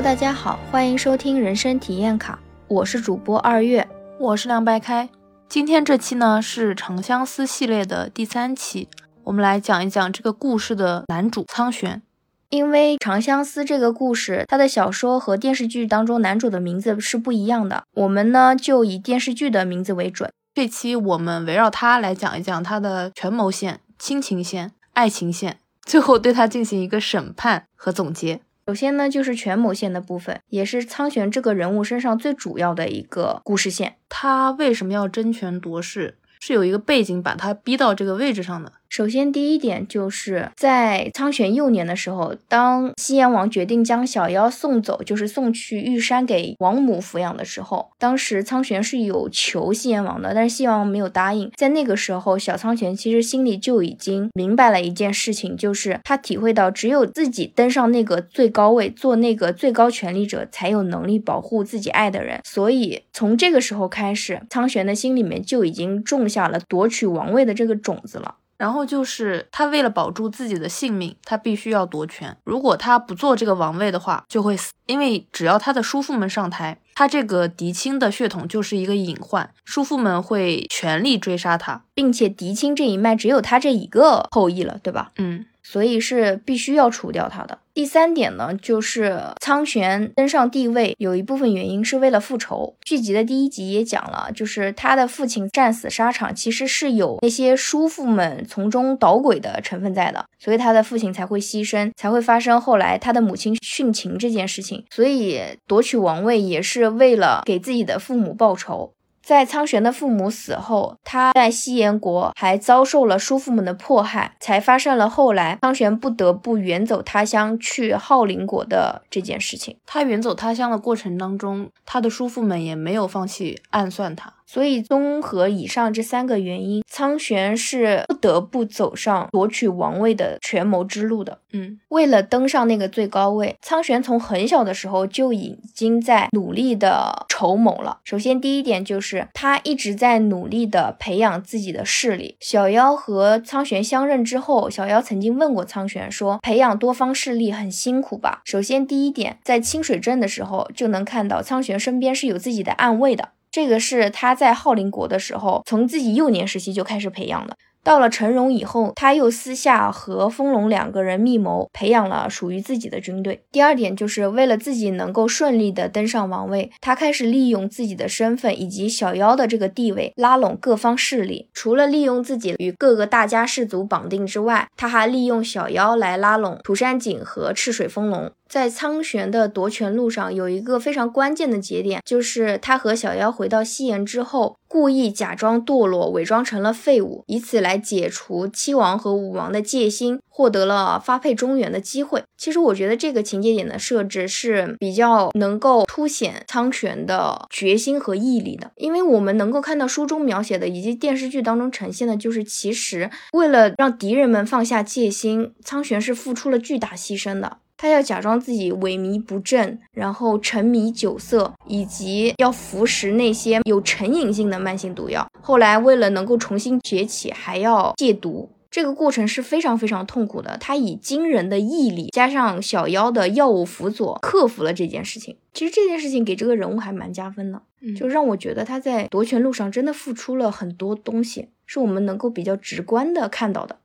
Hello，大家好，欢迎收听人生体验卡，我是主播二月，我是凉白开。今天这期呢是《长相思》系列的第三期，我们来讲一讲这个故事的男主苍玄。因为《长相思》这个故事，它的小说和电视剧当中男主的名字是不一样的，我们呢就以电视剧的名字为准。这期我们围绕他来讲一讲他的权谋线、亲情线、爱情线，最后对他进行一个审判和总结。首先呢，就是权谋线的部分，也是苍玄这个人物身上最主要的一个故事线。他为什么要争权夺势？是有一个背景把他逼到这个位置上的。首先，第一点就是在苍玄幼年的时候，当西炎王决定将小妖送走，就是送去玉山给王母抚养的时候，当时苍玄是有求西炎王的，但是西炎王没有答应。在那个时候，小苍玄其实心里就已经明白了一件事情，就是他体会到只有自己登上那个最高位，做那个最高权力者，才有能力保护自己爱的人。所以从这个时候开始，苍玄的心里面就已经种下了夺取王位的这个种子了。然后就是他为了保住自己的性命，他必须要夺权。如果他不做这个王位的话，就会死。因为只要他的叔父们上台，他这个嫡亲的血统就是一个隐患，叔父们会全力追杀他，并且嫡亲这一脉只有他这一个后裔了，对吧？嗯。所以是必须要除掉他的。第三点呢，就是苍玄登上帝位，有一部分原因是为了复仇。剧集的第一集也讲了，就是他的父亲战死沙场，其实是有那些叔父们从中捣鬼的成分在的，所以他的父亲才会牺牲，才会发生后来他的母亲殉情这件事情。所以夺取王位也是为了给自己的父母报仇。在苍玄的父母死后，他在西炎国还遭受了叔父们的迫害，才发生了后来苍玄不得不远走他乡去浩陵国的这件事情。他远走他乡的过程当中，他的叔父们也没有放弃暗算他。所以，综合以上这三个原因，苍玄是不得不走上夺取王位的权谋之路的。嗯，为了登上那个最高位，苍玄从很小的时候就已经在努力的筹谋了。首先，第一点就是他一直在努力的培养自己的势力。小妖和苍玄相认之后，小妖曾经问过苍玄说：“培养多方势力很辛苦吧？”首先，第一点，在清水镇的时候就能看到苍玄身边是有自己的暗卫的。这个是他在浩陵国的时候，从自己幼年时期就开始培养的。到了陈荣以后，他又私下和丰隆两个人密谋，培养了属于自己的军队。第二点就是为了自己能够顺利的登上王位，他开始利用自己的身份以及小妖的这个地位，拉拢各方势力。除了利用自己与各个大家氏族绑定之外，他还利用小妖来拉拢涂山璟和赤水丰隆。在苍玄的夺权路上，有一个非常关键的节点，就是他和小妖回到西岩之后。故意假装堕落，伪装成了废物，以此来解除七王和五王的戒心，获得了发配中原的机会。其实我觉得这个情节点的设置是比较能够凸显苍玄的决心和毅力的，因为我们能够看到书中描写的以及电视剧当中呈现的，就是其实为了让敌人们放下戒心，苍玄是付出了巨大牺牲的。他要假装自己萎靡不振，然后沉迷酒色，以及要服食那些有成瘾性的慢性毒药。后来为了能够重新崛起，还要戒毒，这个过程是非常非常痛苦的。他以惊人的毅力，加上小妖的药物辅佐，克服了这件事情。其实这件事情给这个人物还蛮加分的，就让我觉得他在夺权路上真的付出了很多东西，是我们能够比较直观的看到的。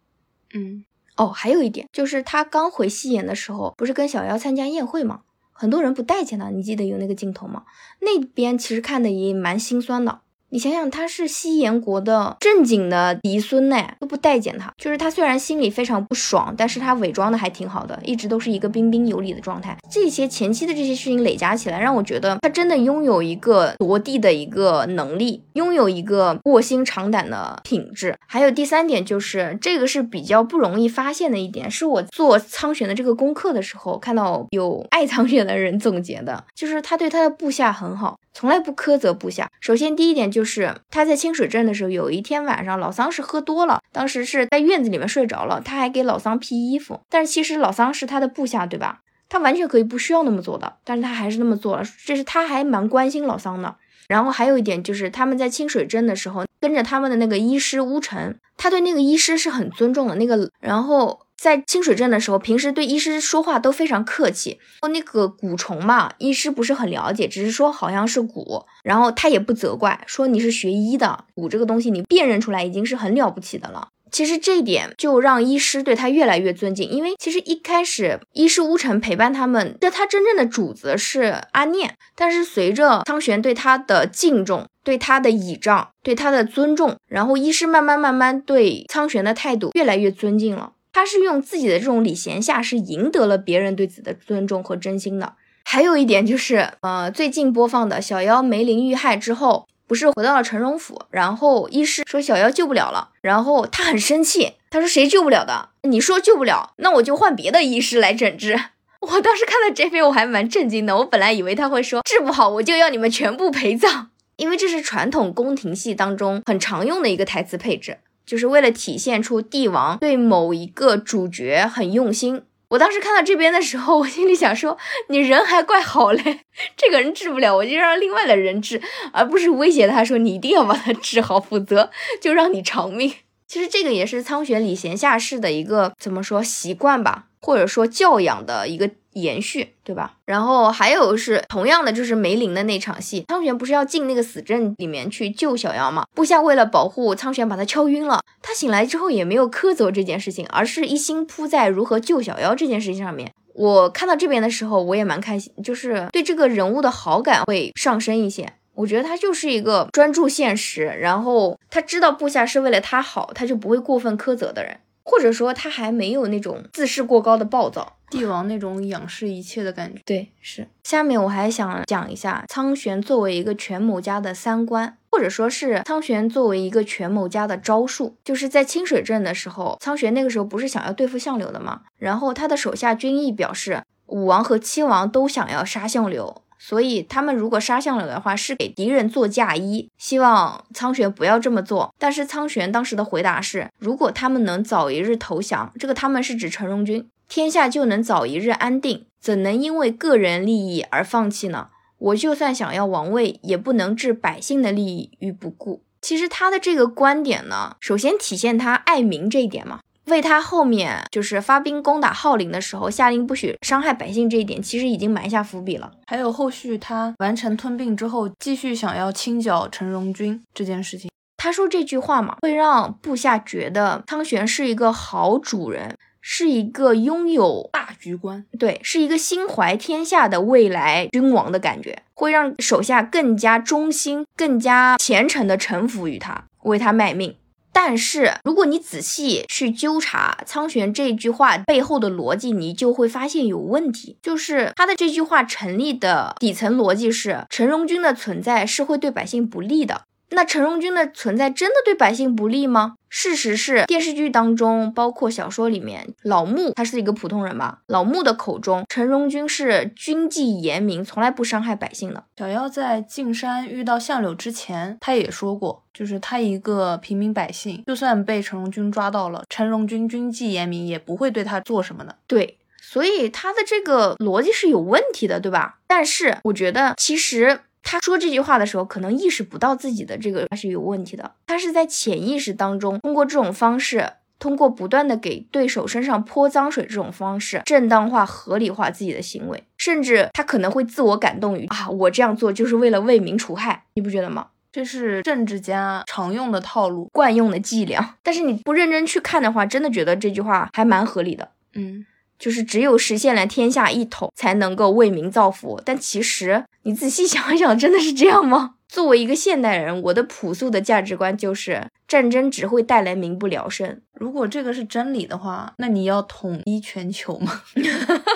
嗯。哦，还有一点就是他刚回西岩的时候，不是跟小妖参加宴会吗？很多人不待见他，你记得有那个镜头吗？那边其实看的也蛮心酸的。你想想，他是西炎国的正经的嫡孙呢，都不待见他。就是他虽然心里非常不爽，但是他伪装的还挺好的，一直都是一个彬彬有礼的状态。这些前期的这些事情累加起来，让我觉得他真的拥有一个夺地的一个能力，拥有一个卧薪尝胆的品质。还有第三点就是，这个是比较不容易发现的一点，是我做苍玄的这个功课的时候看到有爱苍玄的人总结的，就是他对他的部下很好。从来不苛责部下。首先，第一点就是他在清水镇的时候，有一天晚上，老桑是喝多了，当时是在院子里面睡着了，他还给老桑披衣服。但是其实老桑是他的部下，对吧？他完全可以不需要那么做的，但是他还是那么做了，这是他还蛮关心老桑的。然后还有一点就是他们在清水镇的时候，跟着他们的那个医师乌尘，他对那个医师是很尊重的。那个，然后在清水镇的时候，平时对医师说话都非常客气。哦那个蛊虫嘛，医师不是很了解，只是说好像是蛊，然后他也不责怪，说你是学医的，蛊这个东西你辨认出来已经是很了不起的了。其实这一点就让医师对他越来越尊敬，因为其实一开始医师乌尘陪伴他们，这他真正的主子是阿念，但是随着苍玄对他的敬重、对他的倚仗、对他的尊重，然后医师慢慢慢慢对苍玄的态度越来越尊敬了。他是用自己的这种礼贤下士赢得了别人对子的尊重和真心的。还有一点就是，呃，最近播放的小妖梅林遇害之后。不是回到了陈荣府，然后医师说小妖救不了了，然后他很生气，他说谁救不了的？你说救不了，那我就换别的医师来诊治。我当时看到这边我还蛮震惊的，我本来以为他会说治不好我就要你们全部陪葬，因为这是传统宫廷戏当中很常用的一个台词配置，就是为了体现出帝王对某一个主角很用心。我当时看到这边的时候，我心里想说，你人还怪好嘞，这个人治不了，我就让另外的人治，而不是威胁他说你一定要把他治好，否则就让你偿命。其实这个也是苍玄礼贤下士的一个怎么说习惯吧，或者说教养的一个。延续对吧？然后还有是同样的，就是梅林的那场戏，苍玄不是要进那个死阵里面去救小妖吗？部下为了保护苍玄，把他敲晕了。他醒来之后也没有苛责这件事情，而是一心扑在如何救小妖这件事情上面。我看到这边的时候，我也蛮开心，就是对这个人物的好感会上升一些。我觉得他就是一个专注现实，然后他知道部下是为了他好，他就不会过分苛责的人。或者说他还没有那种自视过高的暴躁帝王那种仰视一切的感觉。对，是。下面我还想讲一下苍玄作为一个权谋家的三观，或者说是苍玄作为一个权谋家的招数。就是在清水镇的时候，苍玄那个时候不是想要对付相柳的吗？然后他的手下军役表示，武王和七王都想要杀相柳。所以他们如果杀向了的话，是给敌人做嫁衣，希望苍玄不要这么做。但是苍玄当时的回答是：如果他们能早一日投降，这个他们是指陈荣军，天下就能早一日安定。怎能因为个人利益而放弃呢？我就算想要王位，也不能置百姓的利益于不顾。其实他的这个观点呢，首先体现他爱民这一点嘛。为他后面就是发兵攻打浩陵的时候下令不许伤害百姓这一点，其实已经埋下伏笔了。还有后续他完成吞并之后，继续想要清剿陈荣军这件事情，他说这句话嘛，会让部下觉得苍玄是一个好主人，是一个拥有大局观，对，是一个心怀天下的未来君王的感觉，会让手下更加忠心、更加虔诚的臣服于他，为他卖命。但是，如果你仔细去纠察苍玄这句话背后的逻辑，你就会发现有问题。就是他的这句话成立的底层逻辑是，陈荣军的存在是会对百姓不利的。那陈荣军的存在真的对百姓不利吗？事实是，电视剧当中，包括小说里面，老穆他是一个普通人吧？老穆的口中，陈荣军是军纪严明，从来不伤害百姓的。小妖在进山遇到相柳之前，他也说过，就是他一个平民百姓，就算被陈荣军抓到了，陈荣军军纪严明，也不会对他做什么的。对，所以他的这个逻辑是有问题的，对吧？但是我觉得，其实。他说这句话的时候，可能意识不到自己的这个是有问题的。他是在潜意识当中，通过这种方式，通过不断的给对手身上泼脏水这种方式，正当化、合理化自己的行为，甚至他可能会自我感动于啊，我这样做就是为了为民除害，你不觉得吗？这是政治家常用的套路、惯用的伎俩。但是你不认真去看的话，真的觉得这句话还蛮合理的。嗯。就是只有实现了天下一统，才能够为民造福。但其实你仔细想一想，真的是这样吗？作为一个现代人，我的朴素的价值观就是战争只会带来民不聊生。如果这个是真理的话，那你要统一全球吗？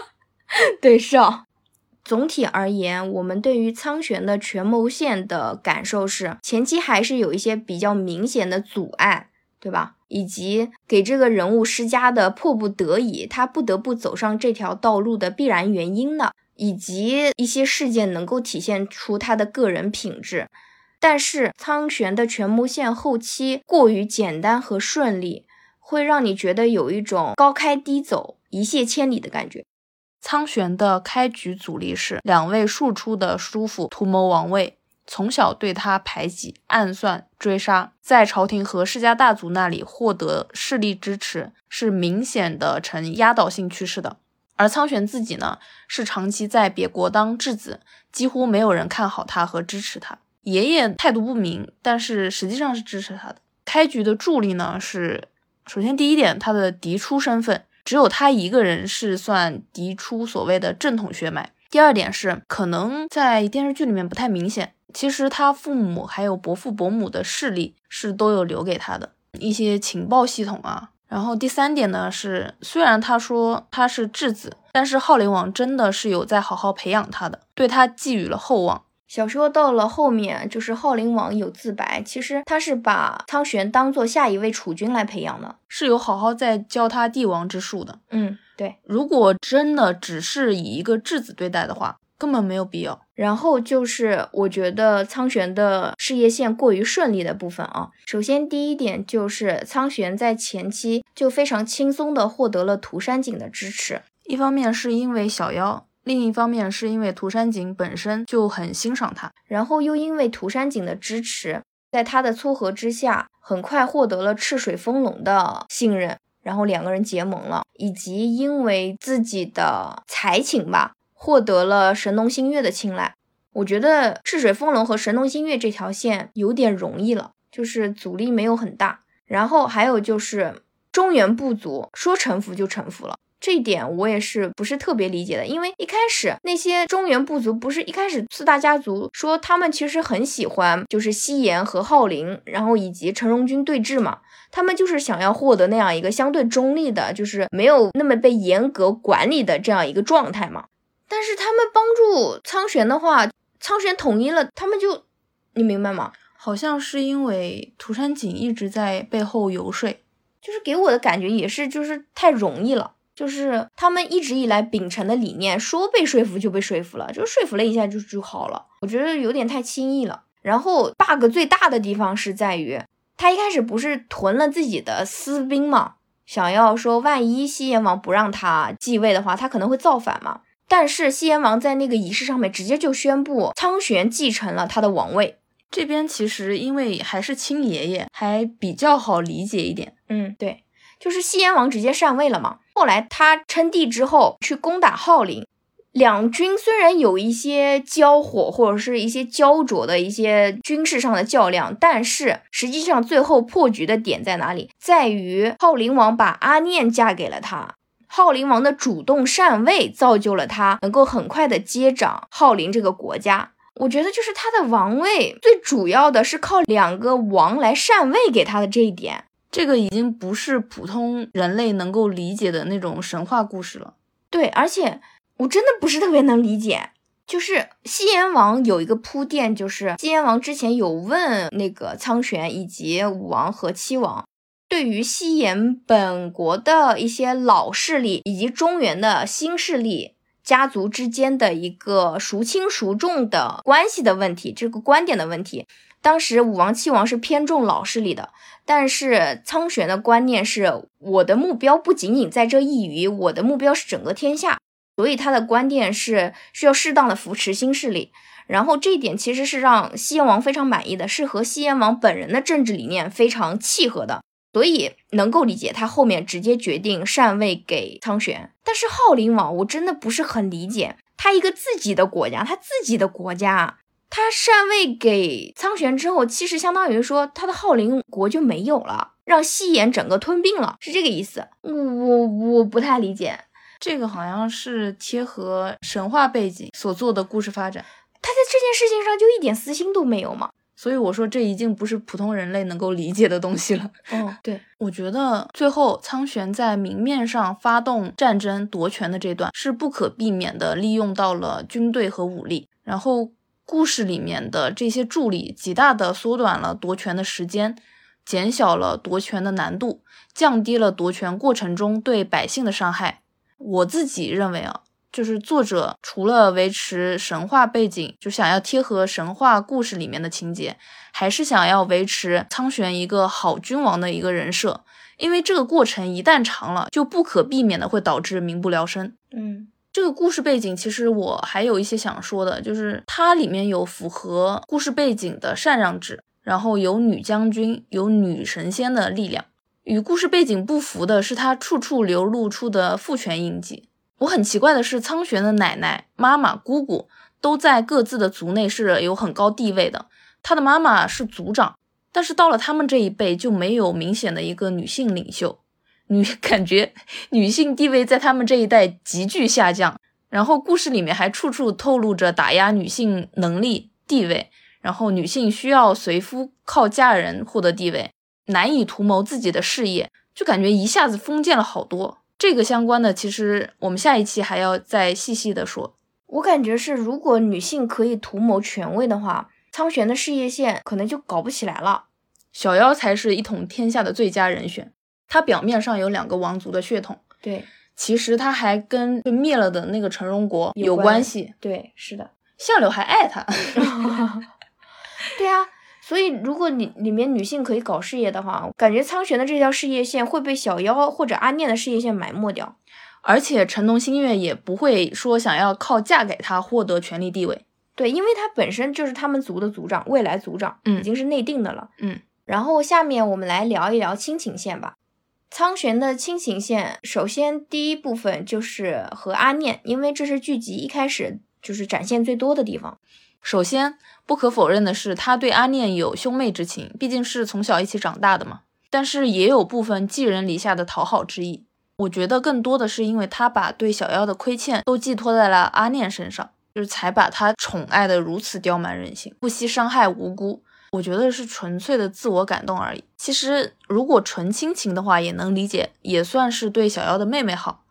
对，是啊。总体而言，我们对于苍玄的权谋线的感受是，前期还是有一些比较明显的阻碍，对吧？以及给这个人物施加的迫不得已，他不得不走上这条道路的必然原因呢？以及一些事件能够体现出他的个人品质。但是苍玄的权谋线后期过于简单和顺利，会让你觉得有一种高开低走、一泻千里的感觉。苍玄的开局阻力是两位庶出的叔父图谋王位。从小对他排挤、暗算、追杀，在朝廷和世家大族那里获得势力支持，是明显的呈压倒性趋势的。而苍玄自己呢，是长期在别国当质子，几乎没有人看好他和支持他。爷爷态度不明，但是实际上是支持他的。开局的助力呢是，首先第一点，他的嫡出身份，只有他一个人是算嫡出所谓的正统血脉。第二点是，可能在电视剧里面不太明显，其实他父母还有伯父伯母的势力是都有留给他的一些情报系统啊。然后第三点呢是，虽然他说他是质子，但是浩灵王真的是有在好好培养他的，对他寄予了厚望。小说到了后面，就是浩灵王有自白，其实他是把苍玄当做下一位储君来培养的，是有好好在教他帝王之术的。嗯，对。如果真的只是以一个质子对待的话，根本没有必要。然后就是我觉得苍玄的事业线过于顺利的部分啊。首先第一点就是苍玄在前期就非常轻松的获得了涂山璟的支持，一方面是因为小妖。另一方面，是因为涂山璟本身就很欣赏他，然后又因为涂山璟的支持，在他的撮合之下，很快获得了赤水风龙的信任，然后两个人结盟了，以及因为自己的才情吧，获得了神农星月的青睐。我觉得赤水风龙和神农星月这条线有点容易了，就是阻力没有很大。然后还有就是中原部族说臣服就臣服了。这一点我也是不是特别理解的，因为一开始那些中原部族不是一开始四大家族说他们其实很喜欢就是西延和浩林，然后以及陈荣军对峙嘛，他们就是想要获得那样一个相对中立的，就是没有那么被严格管理的这样一个状态嘛。但是他们帮助苍玄的话，苍玄统一了，他们就你明白吗？好像是因为涂山璟一直在背后游说，就是给我的感觉也是就是太容易了。就是他们一直以来秉承的理念，说被说服就被说服了，就说服了一下就就好了。我觉得有点太轻易了。然后 bug 最大的地方是在于，他一开始不是囤了自己的私兵嘛，想要说万一西炎王不让他继位的话，他可能会造反嘛。但是西炎王在那个仪式上面直接就宣布苍玄继承了他的王位。这边其实因为还是亲爷爷，还比较好理解一点。嗯，对。就是西燕王直接禅位了嘛？后来他称帝之后去攻打浩陵，两军虽然有一些交火或者是一些焦灼的一些军事上的较量，但是实际上最后破局的点在哪里？在于浩陵王把阿念嫁给了他，浩陵王的主动禅位造就了他能够很快的接掌浩陵这个国家。我觉得就是他的王位最主要的是靠两个王来禅位给他的这一点。这个已经不是普通人类能够理解的那种神话故事了。对，而且我真的不是特别能理解。就是西炎王有一个铺垫，就是西炎王之前有问那个苍玄以及武王和七王，对于西炎本国的一些老势力以及中原的新势力家族之间的一个孰轻孰重的关系的问题，这个观点的问题。当时武王、七王是偏重老势力的，但是苍玄的观念是，我的目标不仅仅在这一隅，我的目标是整个天下，所以他的观点是需要适当的扶持新势力。然后这一点其实是让西燕王非常满意的，是和西燕王本人的政治理念非常契合的，所以能够理解他后面直接决定禅位给苍玄。但是浩灵王，我真的不是很理解，他一个自己的国家，他自己的国家。他禅位给苍玄之后，其实相当于说他的浩灵国就没有了，让西炎整个吞并了，是这个意思。我我我不太理解，这个好像是贴合神话背景所做的故事发展。他在这件事情上就一点私心都没有嘛？所以我说这已经不是普通人类能够理解的东西了。哦，对，我觉得最后苍玄在明面上发动战争夺权的这段是不可避免的，利用到了军队和武力，然后。故事里面的这些助力，极大的缩短了夺权的时间，减小了夺权的难度，降低了夺权过程中对百姓的伤害。我自己认为啊，就是作者除了维持神话背景，就想要贴合神话故事里面的情节，还是想要维持苍玄一个好君王的一个人设。因为这个过程一旦长了，就不可避免的会导致民不聊生。嗯。这个故事背景其实我还有一些想说的，就是它里面有符合故事背景的禅让制，然后有女将军、有女神仙的力量。与故事背景不符的是，它处处流露出的父权印记。我很奇怪的是，苍玄的奶奶、妈妈、姑姑都在各自的族内是有很高地位的。他的妈妈是族长，但是到了他们这一辈就没有明显的一个女性领袖。女 感觉女性地位在他们这一代急剧下降，然后故事里面还处处透露着打压女性能力地位，然后女性需要随夫靠嫁人获得地位，难以图谋自己的事业，就感觉一下子封建了好多。这个相关的，其实我们下一期还要再细细的说。我感觉是，如果女性可以图谋权位的话，苍玄的事业线可能就搞不起来了。小妖才是一统天下的最佳人选。他表面上有两个王族的血统，对，其实他还跟被灭了的那个陈荣国有关系。对，是的，相柳还爱他。对啊，所以如果你里面女性可以搞事业的话，感觉苍玄的这条事业线会被小妖或者阿念的事业线埋没掉，而且陈龙新月也不会说想要靠嫁给他获得权力地位。对，因为他本身就是他们族的族长，未来族长，嗯，已经是内定的了。嗯，然后下面我们来聊一聊亲情线吧。苍玄的亲情线，首先第一部分就是和阿念，因为这是剧集一开始就是展现最多的地方。首先不可否认的是，他对阿念有兄妹之情，毕竟是从小一起长大的嘛。但是也有部分寄人篱下的讨好之意。我觉得更多的是因为他把对小妖的亏欠都寄托在了阿念身上，就是才把他宠爱的如此刁蛮任性，不惜伤害无辜。我觉得是纯粹的自我感动而已。其实如果纯亲情的话，也能理解，也算是对小妖的妹妹好。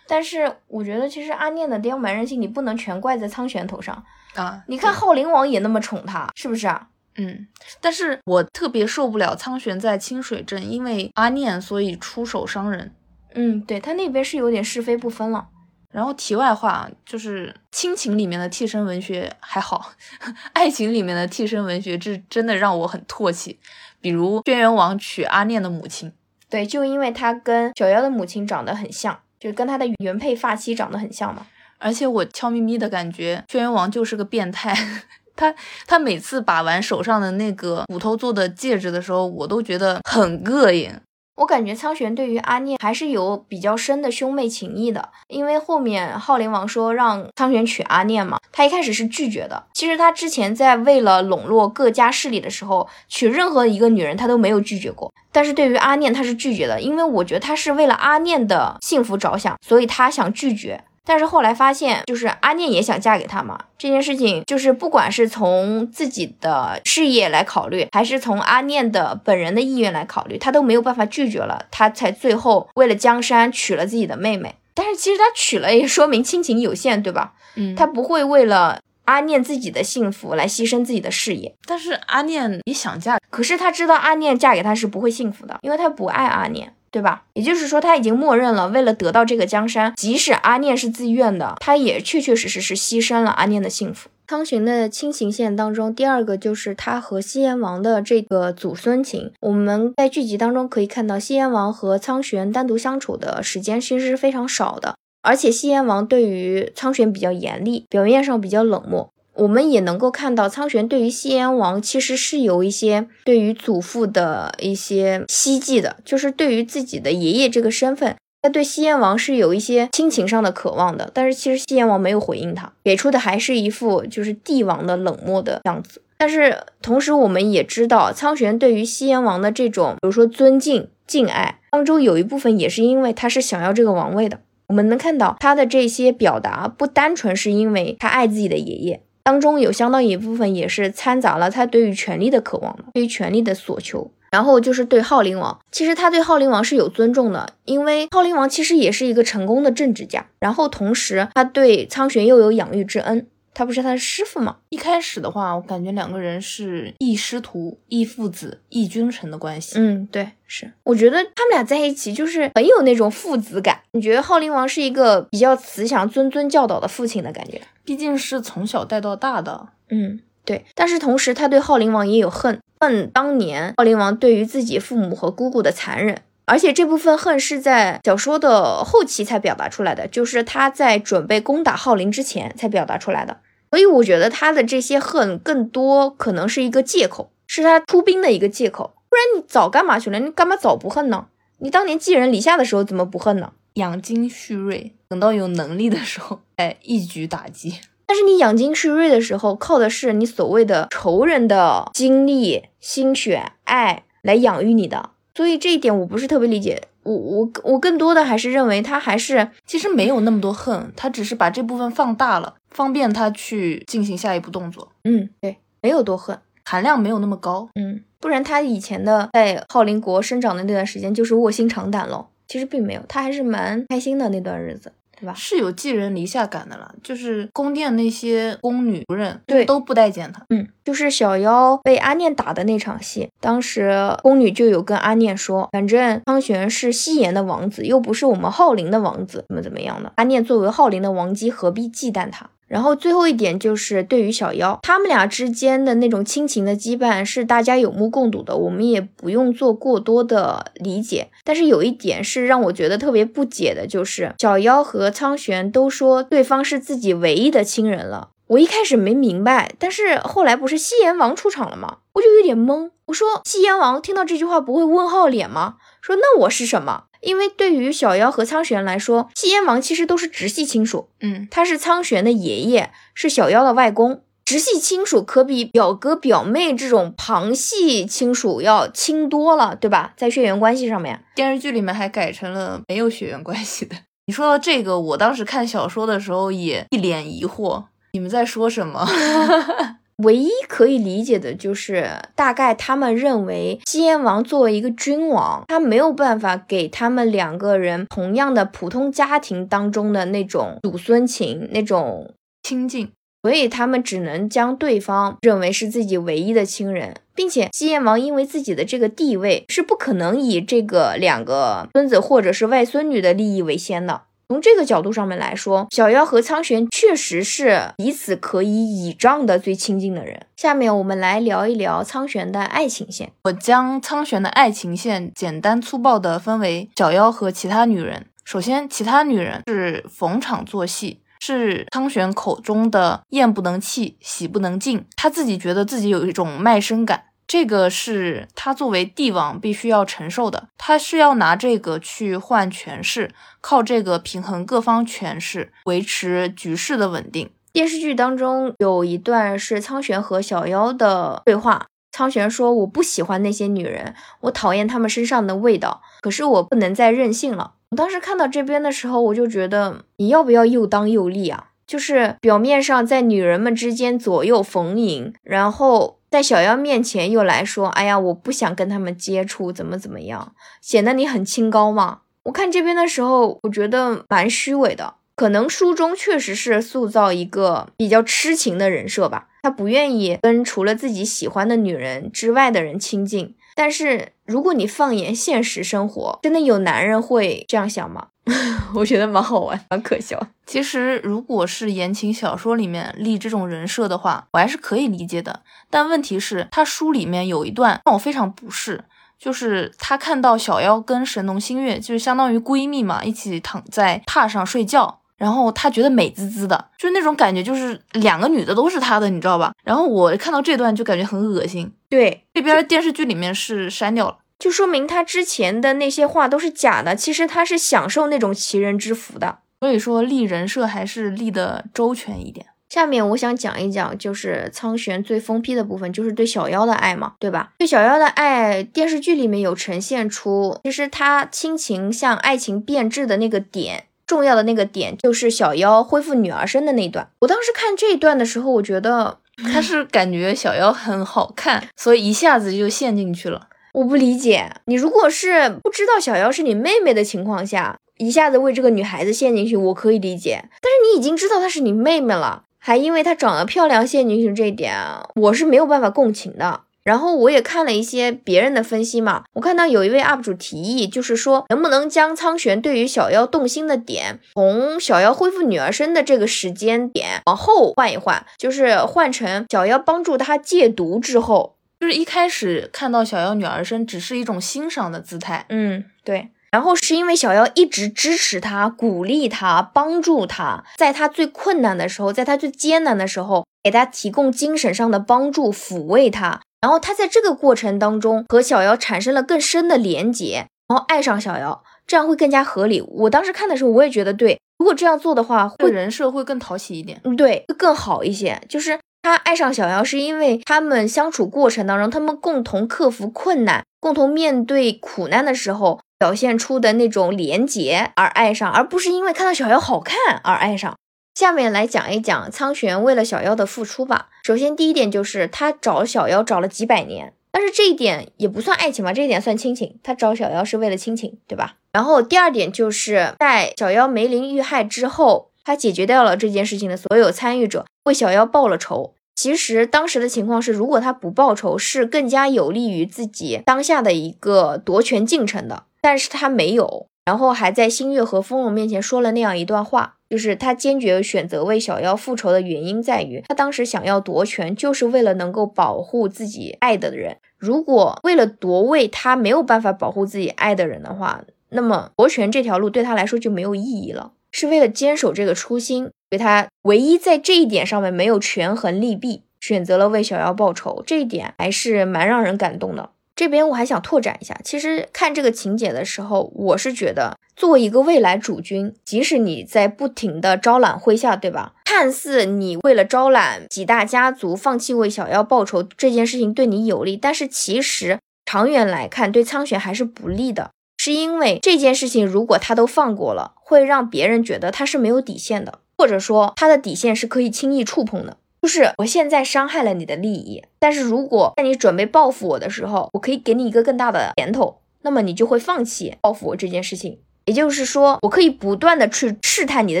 但是我觉得，其实阿念的刁蛮任性，你不能全怪在苍玄头上啊。你看昊灵王也那么宠他，是不是啊？嗯。但是我特别受不了苍玄在清水镇因为阿念所以出手伤人。嗯，对他那边是有点是非不分了。然后题外话就是亲情里面的替身文学还好，爱情里面的替身文学这真的让我很唾弃。比如轩辕王娶阿念的母亲，对，就因为他跟小妖的母亲长得很像，就跟他的原配发妻长得很像嘛。而且我悄咪咪的感觉，轩辕王就是个变态。他他每次把玩手上的那个骨头做的戒指的时候，我都觉得很膈应。我感觉苍玄对于阿念还是有比较深的兄妹情谊的，因为后面昊灵王说让苍玄娶阿念嘛，他一开始是拒绝的。其实他之前在为了笼络各家势力的时候，娶任何一个女人他都没有拒绝过，但是对于阿念他是拒绝的，因为我觉得他是为了阿念的幸福着想，所以他想拒绝。但是后来发现，就是阿念也想嫁给他嘛。这件事情就是不管是从自己的事业来考虑，还是从阿念的本人的意愿来考虑，他都没有办法拒绝了，他才最后为了江山娶了自己的妹妹。但是其实他娶了也说明亲情有限，对吧？嗯，他不会为了阿念自己的幸福来牺牲自己的事业。但是阿念也想嫁，可是他知道阿念嫁给他是不会幸福的，因为他不爱阿念。对吧？也就是说，他已经默认了，为了得到这个江山，即使阿念是自愿的，他也确确实实是牺牲了阿念的幸福。苍玄的亲情线当中，第二个就是他和西炎王的这个祖孙情。我们在剧集当中可以看到，西炎王和苍玄单独相处的时间其实是非常少的，而且西炎王对于苍玄比较严厉，表面上比较冷漠。我们也能够看到，苍玄对于西阎王其实是有一些对于祖父的一些希冀的，就是对于自己的爷爷这个身份，他对西阎王是有一些亲情上的渴望的。但是其实西阎王没有回应他，给出的还是一副就是帝王的冷漠的样子。但是同时，我们也知道，苍玄对于西阎王的这种，比如说尊敬、敬爱，当中有一部分也是因为他是想要这个王位的。我们能看到他的这些表达，不单纯是因为他爱自己的爷爷。当中有相当一部分也是掺杂了他对于权力的渴望，对于权力的索求。然后就是对昊灵王，其实他对昊灵王是有尊重的，因为昊灵王其实也是一个成功的政治家。然后同时他对苍玄又有养育之恩。他不是他的师傅吗？一开始的话，我感觉两个人是异师徒、异父子、异君臣的关系。嗯，对，是。我觉得他们俩在一起就是很有那种父子感。你觉得昊灵王是一个比较慈祥、谆谆教导的父亲的感觉？毕竟是从小带到大的。嗯，对。但是同时，他对昊灵王也有恨，恨当年昊灵王对于自己父母和姑姑的残忍。而且这部分恨是在小说的后期才表达出来的，就是他在准备攻打浩林之前才表达出来的。所以我觉得他的这些恨更多可能是一个借口，是他出兵的一个借口。不然你早干嘛去了？你干嘛早不恨呢？你当年寄人篱下的时候怎么不恨呢？养精蓄锐，等到有能力的时候，哎，一举打击。但是你养精蓄锐的时候，靠的是你所谓的仇人的精力、心血、爱来养育你的。所以这一点我不是特别理解。我我我更多的还是认为他还是其实没有那么多恨，他只是把这部分放大了，方便他去进行下一步动作。嗯，对，没有多恨，含量没有那么高。嗯，不然他以前的在浩林国生长的那段时间就是卧薪尝胆喽。其实并没有，他还是蛮开心的那段日子。对吧？是有寄人篱下感的了，就是宫殿那些宫女仆人，对，都不待见他。嗯，就是小妖被阿念打的那场戏，当时宫女就有跟阿念说，反正苍玄是西炎的王子，又不是我们浩林的王子，怎么怎么样的。阿念作为浩林的王姬，何必忌惮他？然后最后一点就是对于小妖，他们俩之间的那种亲情的羁绊是大家有目共睹的，我们也不用做过多的理解。但是有一点是让我觉得特别不解的，就是小妖和苍玄都说对方是自己唯一的亲人了。我一开始没明白，但是后来不是西炎王出场了吗？我就有点懵。我说西炎王听到这句话不会问号脸吗？说那我是什么？因为对于小妖和苍玄来说，西阎王其实都是直系亲属。嗯，他是苍玄的爷爷，是小妖的外公。直系亲属可比表哥表妹这种旁系亲属要亲多了，对吧？在血缘关系上面，电视剧里面还改成了没有血缘关系的。你说到这个，我当时看小说的时候也一脸疑惑，你们在说什么？唯一可以理解的就是，大概他们认为西燕王作为一个君王，他没有办法给他们两个人同样的普通家庭当中的那种祖孙情、那种亲近，所以他们只能将对方认为是自己唯一的亲人，并且西燕王因为自己的这个地位，是不可能以这个两个孙子或者是外孙女的利益为先的。从这个角度上面来说，小妖和苍玄确实是彼此可以倚仗的最亲近的人。下面我们来聊一聊苍玄的爱情线。我将苍玄的爱情线简单粗暴地分为小妖和其他女人。首先，其他女人是逢场作戏，是苍玄口中的厌不能弃，喜不能尽。他自己觉得自己有一种卖身感。这个是他作为帝王必须要承受的，他是要拿这个去换权势，靠这个平衡各方权势，维持局势的稳定。电视剧当中有一段是苍玄和小妖的对话，苍玄说：“我不喜欢那些女人，我讨厌她们身上的味道，可是我不能再任性了。”我当时看到这边的时候，我就觉得你要不要又当又立啊？就是表面上在女人们之间左右逢迎，然后。在小妖面前又来说：“哎呀，我不想跟他们接触，怎么怎么样，显得你很清高嘛。”我看这边的时候，我觉得蛮虚伪的。可能书中确实是塑造一个比较痴情的人设吧，他不愿意跟除了自己喜欢的女人之外的人亲近。但是如果你放眼现实生活，真的有男人会这样想吗？我觉得蛮好玩，蛮可笑。其实，如果是言情小说里面立这种人设的话，我还是可以理解的。但问题是，他书里面有一段让我非常不适，就是他看到小妖跟神农星月，就是相当于闺蜜嘛，一起躺在榻上睡觉，然后他觉得美滋滋的，就是那种感觉，就是两个女的都是他的，你知道吧？然后我看到这段就感觉很恶心。对，这边电视剧里面是删掉了。就说明他之前的那些话都是假的，其实他是享受那种奇人之福的。所以说立人设还是立的周全一点。下面我想讲一讲，就是苍玄最疯批的部分，就是对小妖的爱嘛，对吧？对小妖的爱，电视剧里面有呈现出，其实他亲情向爱情变质的那个点，重要的那个点，就是小妖恢复女儿身的那段。我当时看这一段的时候，我觉得他是感觉小妖很好看，所以一下子就陷进去了。我不理解，你如果是不知道小妖是你妹妹的情况下，一下子为这个女孩子陷进去，我可以理解。但是你已经知道她是你妹妹了，还因为她长得漂亮陷进去这一点，我是没有办法共情的。然后我也看了一些别人的分析嘛，我看到有一位 UP 主提议，就是说能不能将苍玄对于小妖动心的点，从小妖恢复女儿身的这个时间点往后换一换，就是换成小妖帮助他戒毒之后。就是一开始看到小妖女儿身，只是一种欣赏的姿态。嗯，对。然后是因为小妖一直支持他、鼓励他、帮助他，在他最困难的时候，在他最艰难的时候，给他提供精神上的帮助，抚慰他。然后他在这个过程当中和小妖产生了更深的连结，然后爱上小妖，这样会更加合理。我当时看的时候，我也觉得对。如果这样做的话，会人设会更讨喜一点。嗯，对，会更好一些。就是他爱上小妖，是因为他们相处过程当中，他们共同克服困难，共同面对苦难的时候。表现出的那种连结而爱上，而不是因为看到小妖好看而爱上。下面来讲一讲苍玄为了小妖的付出吧。首先，第一点就是他找小妖找了几百年，但是这一点也不算爱情吧，这一点算亲情。他找小妖是为了亲情，对吧？然后第二点就是在小妖梅林遇害之后，他解决掉了这件事情的所有参与者，为小妖报了仇。其实当时的情况是，如果他不报仇，是更加有利于自己当下的一个夺权进程的。但是他没有，然后还在星月和风龙面前说了那样一段话，就是他坚决选择为小妖复仇的原因在于，他当时想要夺权，就是为了能够保护自己爱的人。如果为了夺位，他没有办法保护自己爱的人的话，那么夺权这条路对他来说就没有意义了。是为了坚守这个初心，所以他唯一在这一点上面没有权衡利弊，选择了为小妖报仇，这一点还是蛮让人感动的。这边我还想拓展一下，其实看这个情节的时候，我是觉得作为一个未来主君，即使你在不停的招揽麾下，对吧？看似你为了招揽几大家族，放弃为小妖报仇这件事情对你有利，但是其实长远来看对苍玄还是不利的，是因为这件事情如果他都放过了，会让别人觉得他是没有底线的，或者说他的底线是可以轻易触碰的。就是我现在伤害了你的利益，但是如果在你准备报复我的时候，我可以给你一个更大的甜头，那么你就会放弃报复我这件事情。也就是说，我可以不断的去试探你的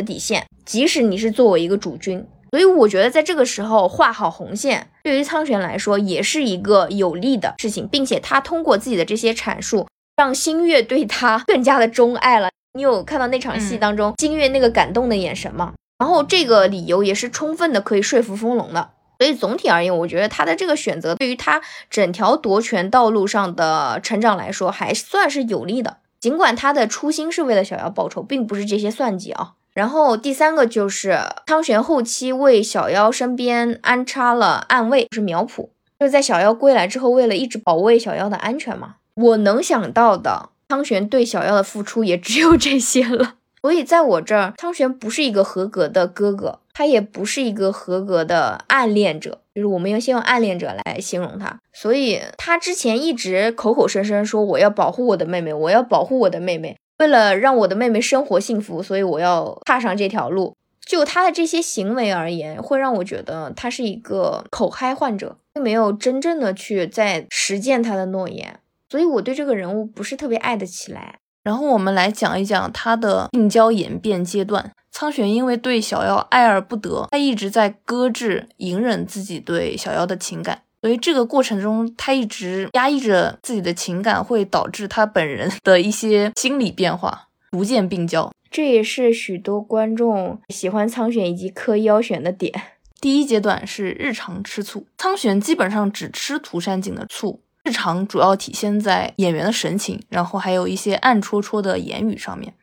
底线，即使你是作为一个主君。所以我觉得在这个时候画好红线，对于苍玄来说也是一个有利的事情，并且他通过自己的这些阐述，让星月对他更加的钟爱了。你有看到那场戏当中星月那个感动的眼神吗？然后这个理由也是充分的可以说服风龙的，所以总体而言，我觉得他的这个选择对于他整条夺权道路上的成长来说还算是有利的。尽管他的初心是为了小妖报仇，并不是这些算计啊。然后第三个就是汤玄后期为小妖身边安插了暗卫，是苗圃，就是在小妖归来之后，为了一直保卫小妖的安全嘛。我能想到的汤玄对小妖的付出也只有这些了。所以，在我这儿，汤玄不是一个合格的哥哥，他也不是一个合格的暗恋者，就是我们要先用暗恋者来形容他。所以，他之前一直口口声声说我要保护我的妹妹，我要保护我的妹妹，为了让我的妹妹生活幸福，所以我要踏上这条路。就他的这些行为而言，会让我觉得他是一个口嗨患者，并没有真正的去在实践他的诺言。所以，我对这个人物不是特别爱得起来。然后我们来讲一讲他的病娇演变阶段。苍玄因为对小夭爱而不得，他一直在搁置、隐忍自己对小夭的情感，所以这个过程中他一直压抑着自己的情感，会导致他本人 的一些心理变化，逐渐病娇。这也是许多观众喜欢苍玄以及磕妖玄的点。第一阶段是日常吃醋，苍玄基本上只吃涂山璟的醋。日常主要体现在演员的神情，然后还有一些暗戳戳的言语上面。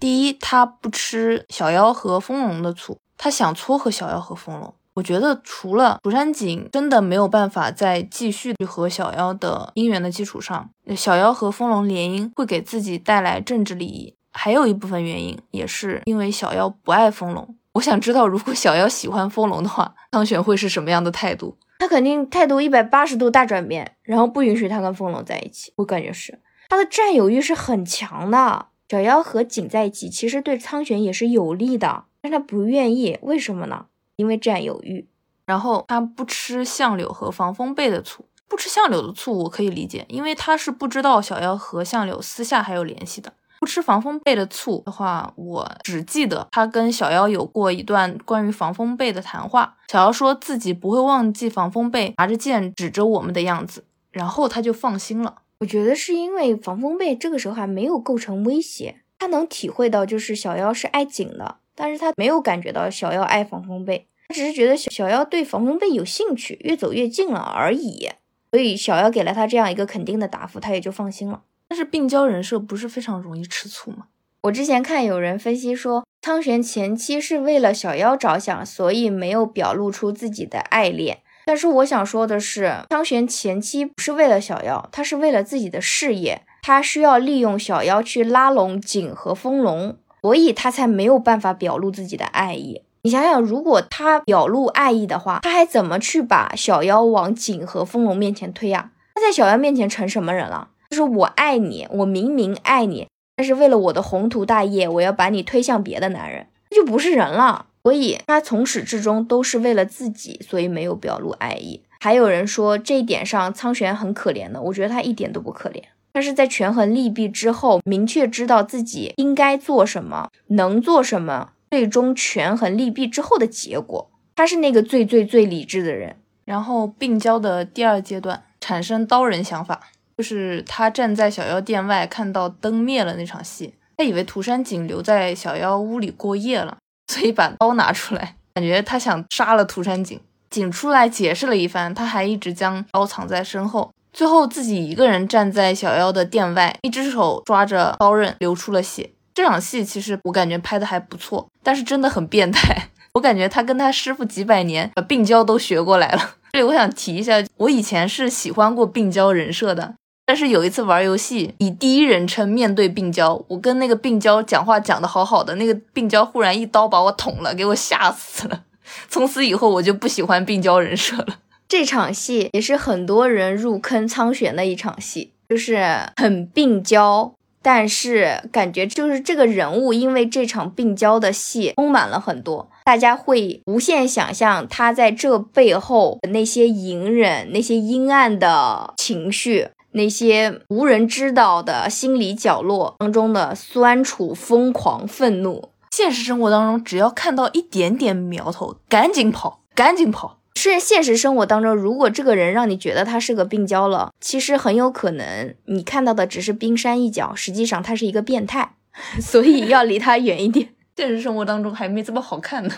第一，他不吃小妖和风龙的醋，他想撮合小妖和风龙。我觉得除了涂山璟真的没有办法再继续去和小妖的姻缘的基础上，小妖和风龙联姻会给自己带来政治利益。还有一部分原因也是因为小妖不爱风龙。我想知道，如果小妖喜欢风龙的话，苍玄会是什么样的态度？他肯定态度一百八十度大转变，然后不允许他跟风龙在一起。我感觉是他的占有欲是很强的。小妖和景在一起，其实对苍玄也是有利的，但他不愿意，为什么呢？因为占有欲。然后他不吃相柳和防风背的醋，不吃相柳的醋我可以理解，因为他是不知道小妖和相柳私下还有联系的。不吃防风背的醋的话，我只记得他跟小妖有过一段关于防风背的谈话。小妖说自己不会忘记防风背拿着剑指着我们的样子，然后他就放心了。我觉得是因为防风背这个时候还没有构成威胁，他能体会到就是小妖是爱景的，但是他没有感觉到小妖爱防风背，他只是觉得小小妖对防风背有兴趣，越走越近了而已。所以小妖给了他这样一个肯定的答复，他也就放心了。但是病娇人设不是非常容易吃醋吗？我之前看有人分析说，苍玄前期是为了小妖着想，所以没有表露出自己的爱恋。但是我想说的是，苍玄前期不是为了小妖，他是为了自己的事业，他需要利用小妖去拉拢景和风龙，所以他才没有办法表露自己的爱意。你想想，如果他表露爱意的话，他还怎么去把小妖往景和风龙面前推呀？他在小妖面前成什么人了？就是我爱你，我明明爱你。但是为了我的宏图大业，我要把你推向别的男人，那就不是人了。所以他从始至终都是为了自己，所以没有表露爱意。还有人说这一点上苍玄很可怜的，我觉得他一点都不可怜。他是在权衡利弊之后，明确知道自己应该做什么，能做什么，最终权衡利弊之后的结果。他是那个最最最理智的人。然后病娇的第二阶段产生刀人想法。就是他站在小妖殿外，看到灯灭了那场戏，他以为涂山璟留在小妖屋里过夜了，所以把刀拿出来，感觉他想杀了涂山璟。璟出来解释了一番，他还一直将刀藏在身后，最后自己一个人站在小妖的殿外，一只手抓着刀刃，流出了血。这场戏其实我感觉拍的还不错，但是真的很变态。我感觉他跟他师傅几百年，把病娇都学过来了。这里我想提一下，我以前是喜欢过病娇人设的。但是有一次玩游戏，以第一人称面对病娇，我跟那个病娇讲话讲的好好的，那个病娇忽然一刀把我捅了，给我吓死了。从此以后我就不喜欢病娇人设了。这场戏也是很多人入坑苍玄的一场戏，就是很病娇，但是感觉就是这个人物因为这场病娇的戏充满了很多，大家会无限想象他在这背后的那些隐忍、那些阴暗的情绪。那些无人知道的心理角落当中的酸楚、疯狂、愤怒，现实生活当中，只要看到一点点苗头，赶紧跑，赶紧跑。是现实生活当中，如果这个人让你觉得他是个病娇了，其实很有可能你看到的只是冰山一角，实际上他是一个变态，所以要离他远一点。现实生活当中还没这么好看呢。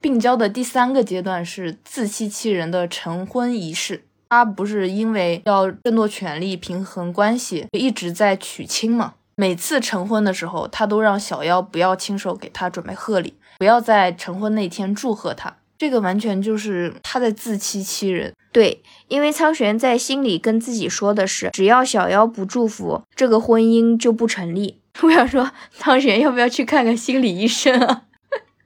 病娇的第三个阶段是自欺欺人的成婚仪式。他不是因为要争夺权力、平衡关系，一直在娶亲吗？每次成婚的时候，他都让小妖不要亲手给他准备贺礼，不要在成婚那天祝贺他。这个完全就是他在自欺欺人。对，因为苍玄在心里跟自己说的是，只要小妖不祝福，这个婚姻就不成立。我想说，苍玄要不要去看看心理医生啊？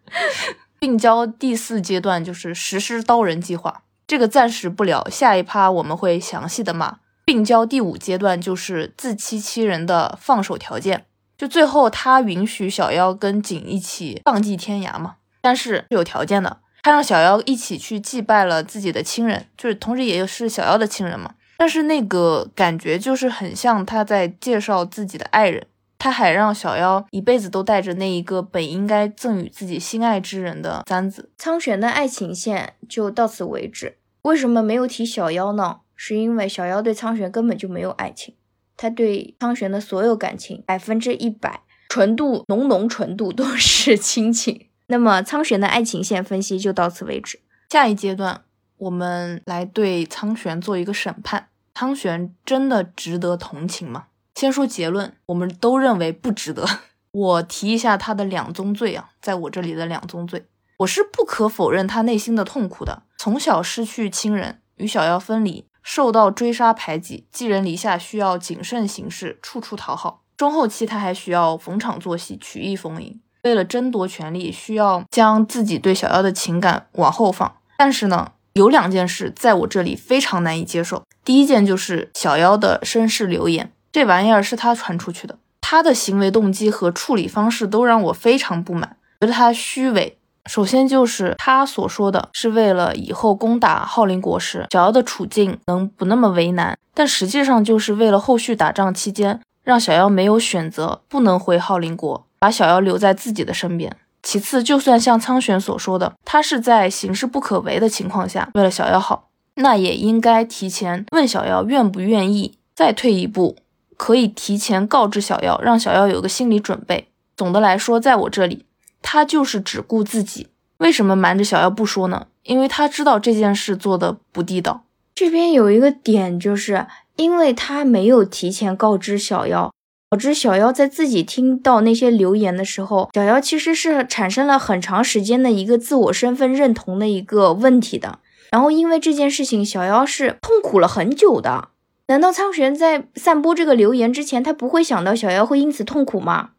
病娇第四阶段就是实施刀人计划。这个暂时不聊，下一趴我们会详细的骂。病娇第五阶段就是自欺欺人的放手条件，就最后他允许小妖跟景一起浪迹天涯嘛，但是是有条件的，他让小妖一起去祭拜了自己的亲人，就是同时也是小妖的亲人嘛。但是那个感觉就是很像他在介绍自己的爱人，他还让小妖一辈子都带着那一个本应该赠予自己心爱之人的簪子。苍玄的爱情线就到此为止。为什么没有提小妖呢？是因为小妖对苍玄根本就没有爱情，他对苍玄的所有感情百分之一百纯度浓浓纯度都是亲情。那么苍玄的爱情线分析就到此为止。下一阶段，我们来对苍玄做一个审判：苍玄真的值得同情吗？先说结论，我们都认为不值得。我提一下他的两宗罪啊，在我这里的两宗罪。我是不可否认他内心的痛苦的。从小失去亲人，与小妖分离，受到追杀排挤，寄人篱下，需要谨慎行事，处处讨好。中后期他还需要逢场作戏，曲意逢迎。为了争夺权力，需要将自己对小妖的情感往后放。但是呢，有两件事在我这里非常难以接受。第一件就是小妖的身世流言，这玩意儿是他传出去的，他的行为动机和处理方式都让我非常不满，觉得他虚伪。首先就是他所说的是为了以后攻打浩林国时，小妖的处境能不那么为难，但实际上就是为了后续打仗期间让小妖没有选择，不能回浩林国，把小妖留在自己的身边。其次，就算像苍玄所说的，他是在形势不可为的情况下为了小妖好，那也应该提前问小妖愿不愿意。再退一步，可以提前告知小妖，让小妖有个心理准备。总的来说，在我这里。他就是只顾自己，为什么瞒着小妖不说呢？因为他知道这件事做的不地道。这边有一个点，就是因为他没有提前告知小妖，导致小妖在自己听到那些留言的时候，小妖其实是产生了很长时间的一个自我身份认同的一个问题的。然后因为这件事情，小妖是痛苦了很久的。难道苍玄在散播这个留言之前，他不会想到小妖会因此痛苦吗？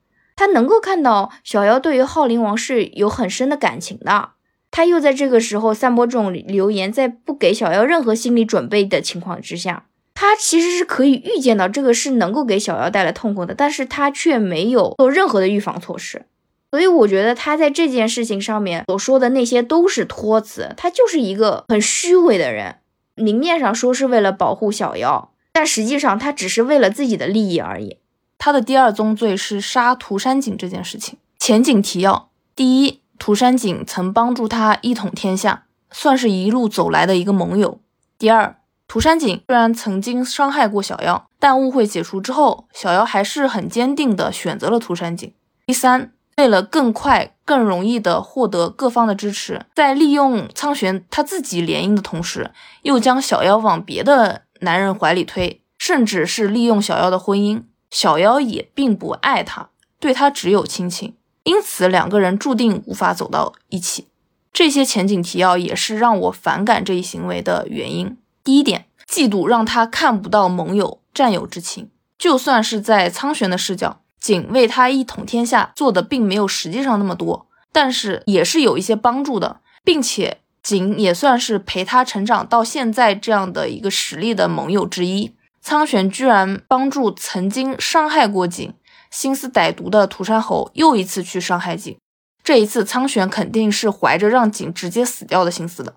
他能够看到小妖对于浩灵王是有很深的感情的，他又在这个时候散播这种流言，在不给小妖任何心理准备的情况之下，他其实是可以预见到这个是能够给小妖带来痛苦的，但是他却没有做任何的预防措施。所以我觉得他在这件事情上面所说的那些都是托词，他就是一个很虚伪的人。明面上说是为了保护小妖，但实际上他只是为了自己的利益而已。他的第二宗罪是杀涂山璟这件事情。前景提要：第一，涂山璟曾帮助他一统天下，算是一路走来的一个盟友。第二，涂山璟虽然曾经伤害过小妖，但误会解除之后，小妖还是很坚定的选择了涂山璟。第三。为了更快、更容易地获得各方的支持，在利用苍玄他自己联姻的同时，又将小妖往别的男人怀里推，甚至是利用小妖的婚姻。小妖也并不爱他，对他只有亲情，因此两个人注定无法走到一起。这些前景提要也是让我反感这一行为的原因。第一点，嫉妒让他看不到盟友、战友之情，就算是在苍玄的视角。仅为他一统天下做的并没有实际上那么多，但是也是有一些帮助的，并且景也算是陪他成长到现在这样的一个实力的盟友之一。苍玄居然帮助曾经伤害过景、心思歹毒的涂山侯又一次去伤害景，这一次苍玄肯定是怀着让景直接死掉的心思的。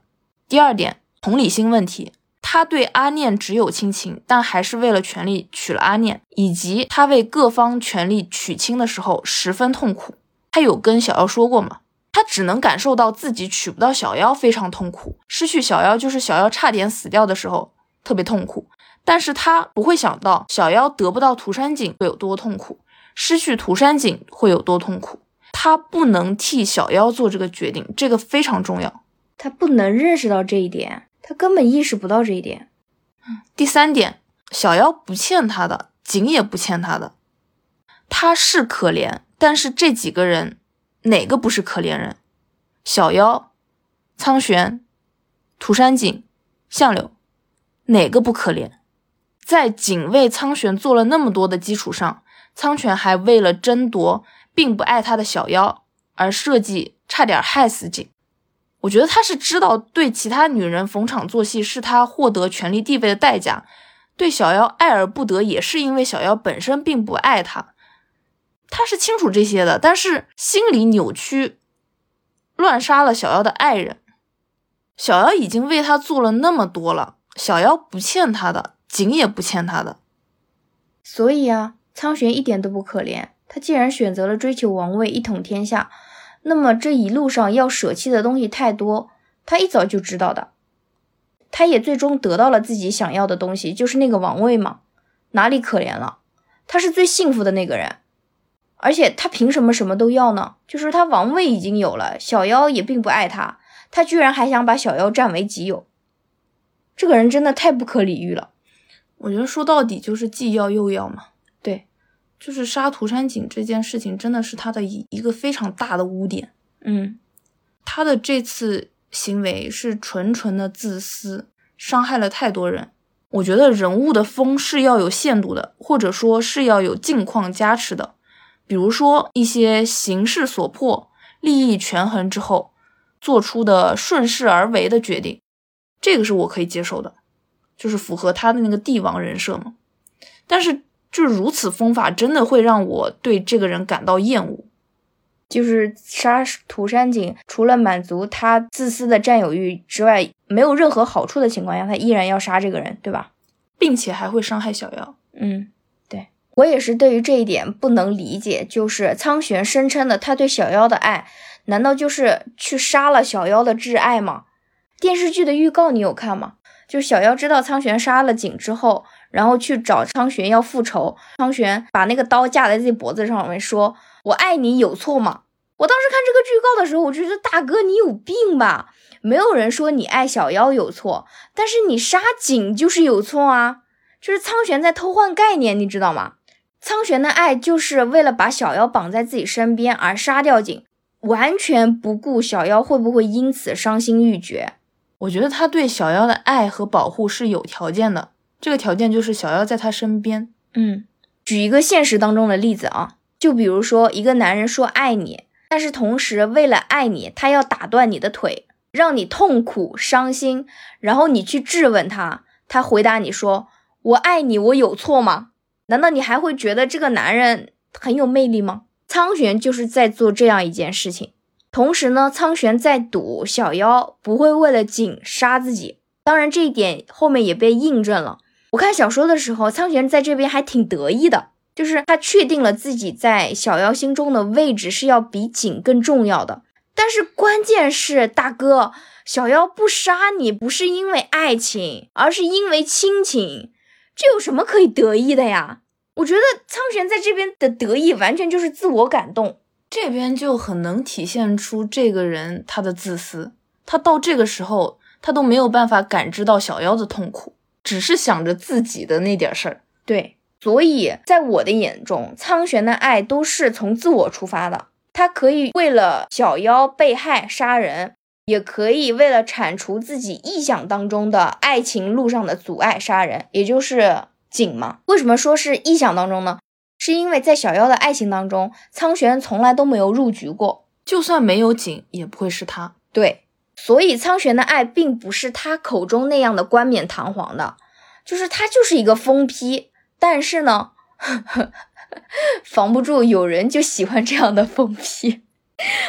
第二点，同理心问题。他对阿念只有亲情，但还是为了权力娶了阿念，以及他为各方权力娶亲的时候十分痛苦。他有跟小妖说过吗？他只能感受到自己娶不到小妖非常痛苦，失去小妖就是小妖差点死掉的时候特别痛苦。但是他不会想到小妖得不到涂山璟会有多痛苦，失去涂山璟会有多痛苦。他不能替小妖做这个决定，这个非常重要。他不能认识到这一点。他根本意识不到这一点。第三点，小妖不欠他的，景也不欠他的。他是可怜，但是这几个人哪个不是可怜人？小妖、苍玄、涂山璟、相柳，哪个不可怜？在景为苍玄做了那么多的基础上，苍玄还为了争夺并不爱他的小妖而设计，差点害死景。我觉得他是知道对其他女人逢场作戏是他获得权力地位的代价，对小妖爱而不得也是因为小妖本身并不爱他，他是清楚这些的，但是心理扭曲，乱杀了小妖的爱人。小妖已经为他做了那么多了，小妖不欠他的，景也不欠他的，所以啊，苍玄一点都不可怜，他既然选择了追求王位，一统天下。那么这一路上要舍弃的东西太多，他一早就知道的，他也最终得到了自己想要的东西，就是那个王位嘛，哪里可怜了？他是最幸福的那个人，而且他凭什么什么都要呢？就是他王位已经有了，小妖也并不爱他，他居然还想把小妖占为己有，这个人真的太不可理喻了。我觉得说到底就是既要又要嘛。对就是杀涂山璟这件事情，真的是他的一一个非常大的污点。嗯，他的这次行为是纯纯的自私，伤害了太多人。我觉得人物的风是要有限度的，或者说是要有境况加持的。比如说一些形势所迫、利益权衡之后做出的顺势而为的决定，这个是我可以接受的，就是符合他的那个帝王人设嘛。但是。就是如此风法，真的会让我对这个人感到厌恶。就是杀涂山璟，除了满足他自私的占有欲之外，没有任何好处的情况下，他依然要杀这个人，对吧？并且还会伤害小妖。嗯，对我也是对于这一点不能理解。就是苍玄声称的他对小妖的爱，难道就是去杀了小妖的挚爱吗？电视剧的预告你有看吗？就小妖知道苍玄杀了景之后。然后去找苍玄要复仇，苍玄把那个刀架在自己脖子上面，说：“我爱你有错吗？”我当时看这个剧告的时候，我就觉得大哥你有病吧？没有人说你爱小妖有错，但是你杀景就是有错啊！就是苍玄在偷换概念，你知道吗？苍玄的爱就是为了把小妖绑在自己身边而杀掉景，完全不顾小妖会不会因此伤心欲绝。我觉得他对小妖的爱和保护是有条件的，这个条件就是小妖在他身边。嗯，举一个现实当中的例子啊，就比如说一个男人说爱你。但是同时，为了爱你，他要打断你的腿，让你痛苦伤心，然后你去质问他，他回答你说：“我爱你，我有错吗？”难道你还会觉得这个男人很有魅力吗？苍玄就是在做这样一件事情。同时呢，苍玄在赌小妖不会为了景杀自己。当然，这一点后面也被印证了。我看小说的时候，苍玄在这边还挺得意的。就是他确定了自己在小妖心中的位置是要比景更重要的，但是关键是大哥，小妖不杀你不是因为爱情，而是因为亲情，这有什么可以得意的呀？我觉得苍玄在这边的得意完全就是自我感动，这边就很能体现出这个人他的自私，他到这个时候他都没有办法感知到小妖的痛苦，只是想着自己的那点事儿，对。所以在我的眼中，苍玄的爱都是从自我出发的。他可以为了小妖被害杀人，也可以为了铲除自己臆想当中的爱情路上的阻碍杀人，也就是景嘛。为什么说是臆想当中呢？是因为在小妖的爱情当中，苍玄从来都没有入局过，就算没有景，也不会是他。对，所以苍玄的爱并不是他口中那样的冠冕堂皇的，就是他就是一个疯批。但是呢，防不住有人就喜欢这样的疯批。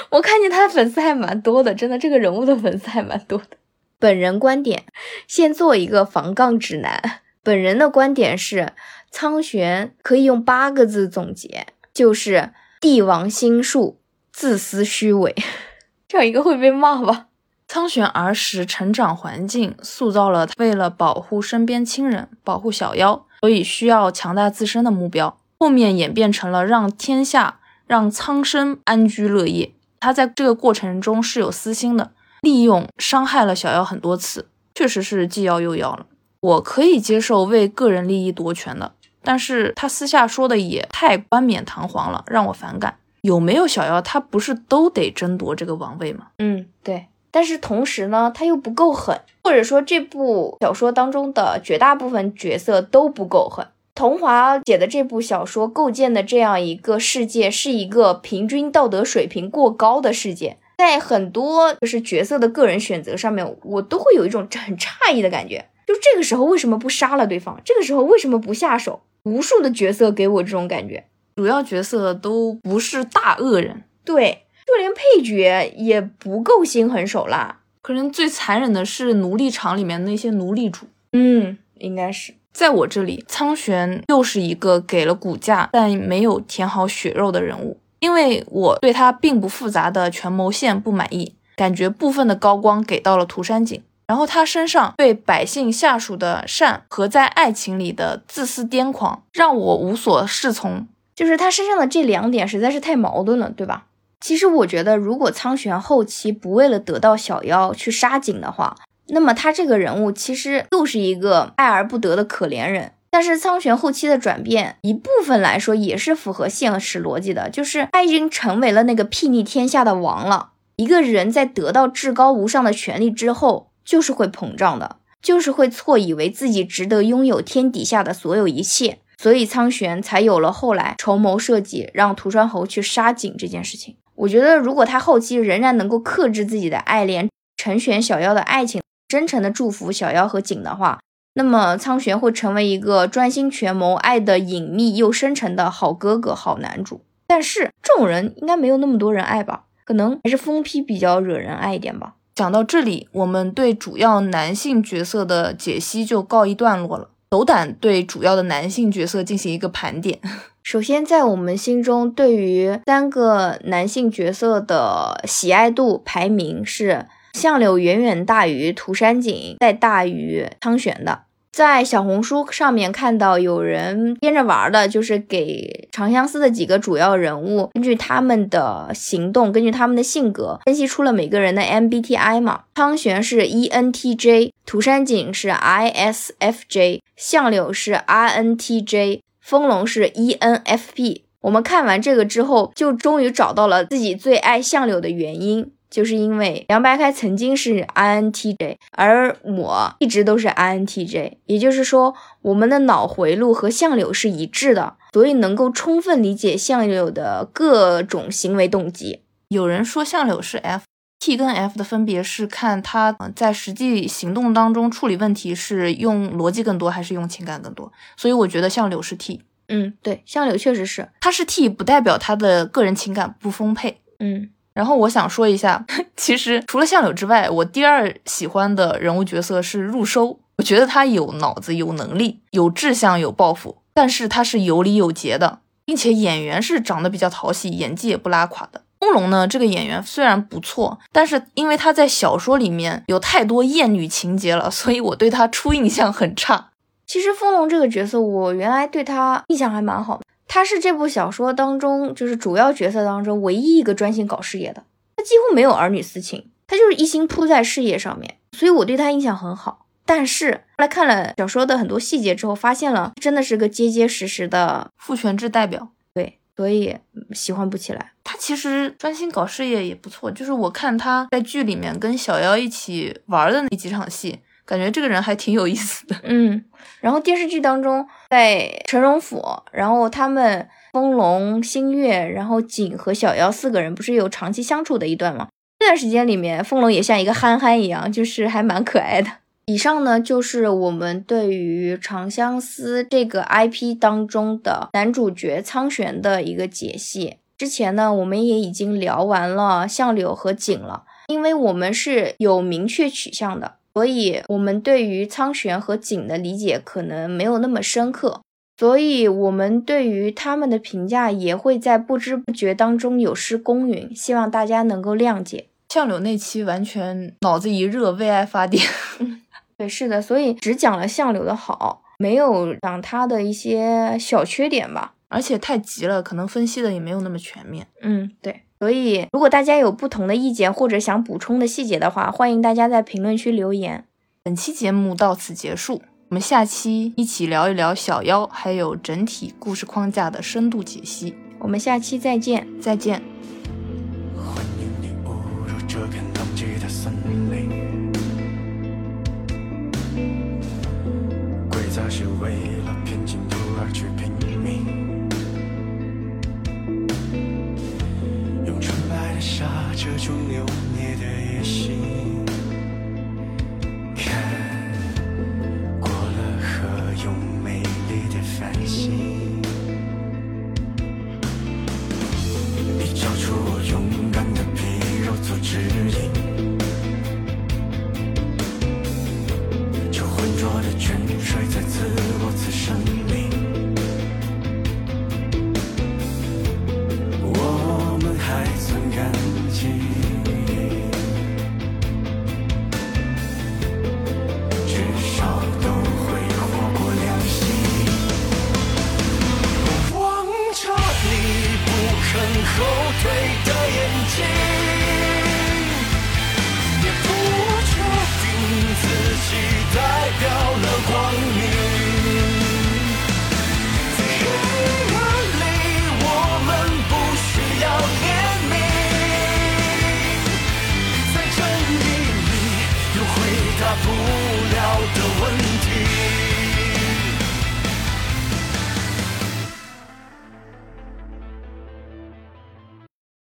我看见他的粉丝还蛮多的，真的，这个人物的粉丝还蛮多的。本人观点，先做一个防杠指南。本人的观点是，苍玄可以用八个字总结，就是帝王心术，自私虚伪。这样一个会被骂吧？苍玄儿时成长环境塑造了他为了保护身边亲人，保护小妖。所以需要强大自身的目标，后面演变成了让天下、让苍生安居乐业。他在这个过程中是有私心的，利用伤害了小妖很多次，确实是既要又要了。我可以接受为个人利益夺权的，但是他私下说的也太冠冕堂皇了，让我反感。有没有小妖，他不是都得争夺这个王位吗？嗯，对。但是同时呢，他又不够狠，或者说这部小说当中的绝大部分角色都不够狠。桐华写的这部小说构建的这样一个世界，是一个平均道德水平过高的世界，在很多就是角色的个人选择上面，我都会有一种很诧异的感觉。就这个时候为什么不杀了对方？这个时候为什么不下手？无数的角色给我这种感觉，主要角色都不是大恶人，对。就连配角也不够心狠手辣，可能最残忍的是奴隶场里面那些奴隶主。嗯，应该是在我这里，苍玄又是一个给了骨架但没有填好血肉的人物，因为我对他并不复杂的权谋线不满意，感觉部分的高光给到了涂山璟，然后他身上对百姓下属的善和在爱情里的自私癫狂让我无所适从，就是他身上的这两点实在是太矛盾了，对吧？其实我觉得，如果苍玄后期不为了得到小妖去杀景的话，那么他这个人物其实又是一个爱而不得的可怜人。但是苍玄后期的转变，一部分来说也是符合现实逻辑的，就是他已经成为了那个睥睨天下的王了。一个人在得到至高无上的权力之后，就是会膨胀的，就是会错以为自己值得拥有天底下的所有一切，所以苍玄才有了后来筹谋设计让涂川侯去杀景这件事情。我觉得，如果他后期仍然能够克制自己的爱恋，成全小妖的爱情，真诚的祝福小妖和景的话，那么苍玄会成为一个专心权谋、爱的隐秘又深沉的好哥哥、好男主。但是这种人应该没有那么多人爱吧？可能还是疯批比较惹人爱一点吧。讲到这里，我们对主要男性角色的解析就告一段落了。斗胆对主要的男性角色进行一个盘点。首先，在我们心中，对于三个男性角色的喜爱度排名是相柳远远大于涂山璟，再大于苍玄的。在小红书上面看到有人编着玩的，就是给《长相思》的几个主要人物，根据他们的行动，根据他们的性格，分析出了每个人的 MBTI 嘛。苍玄是 ENTJ，涂山璟是 ISFJ，相柳是 INTJ，风龙是 ENFP。我们看完这个之后，就终于找到了自己最爱相柳的原因。就是因为梁白开曾经是 INTJ，而我一直都是 INTJ，也就是说，我们的脑回路和相柳是一致的，所以能够充分理解相柳的各种行为动机。有人说相柳是 F，T 跟 F 的分别是看他在实际行动当中处理问题是用逻辑更多还是用情感更多，所以我觉得相柳是 T。嗯，对，相柳确实是，他是 T 不代表他的个人情感不丰沛。嗯。然后我想说一下，其实除了相柳之外，我第二喜欢的人物角色是入收。我觉得他有脑子、有能力、有志向、有抱负，但是他是有礼有节的，并且演员是长得比较讨喜，演技也不拉垮的。风龙呢，这个演员虽然不错，但是因为他在小说里面有太多艳女情节了，所以我对他初印象很差。其实风龙这个角色，我原来对他印象还蛮好的。他是这部小说当中，就是主要角色当中唯一一个专心搞事业的。他几乎没有儿女私情，他就是一心扑在事业上面，所以我对他印象很好。但是后来看了小说的很多细节之后，发现了真的是个结结实实的父权制代表。对，所以喜欢不起来。他其实专心搞事业也不错，就是我看他在剧里面跟小妖一起玩的那几场戏。感觉这个人还挺有意思的，嗯。然后电视剧当中，在陈荣府，然后他们风龙、星月，然后景和小妖四个人不是有长期相处的一段吗？这段时间里面，风龙也像一个憨憨一样，就是还蛮可爱的。以上呢，就是我们对于《长相思》这个 IP 当中的男主角苍玄的一个解析。之前呢，我们也已经聊完了相柳和景了，因为我们是有明确取向的。所以，我们对于苍玄和景的理解可能没有那么深刻，所以我们对于他们的评价也会在不知不觉当中有失公允，希望大家能够谅解。相柳那期完全脑子一热，为爱发电。对，是的，所以只讲了相柳的好，没有讲他的一些小缺点吧，而且太急了，可能分析的也没有那么全面。嗯，对。所以，如果大家有不同的意见或者想补充的细节的话，欢迎大家在评论区留言。本期节目到此结束，我们下期一起聊一聊小妖，还有整体故事框架的深度解析。我们下期再见，再见。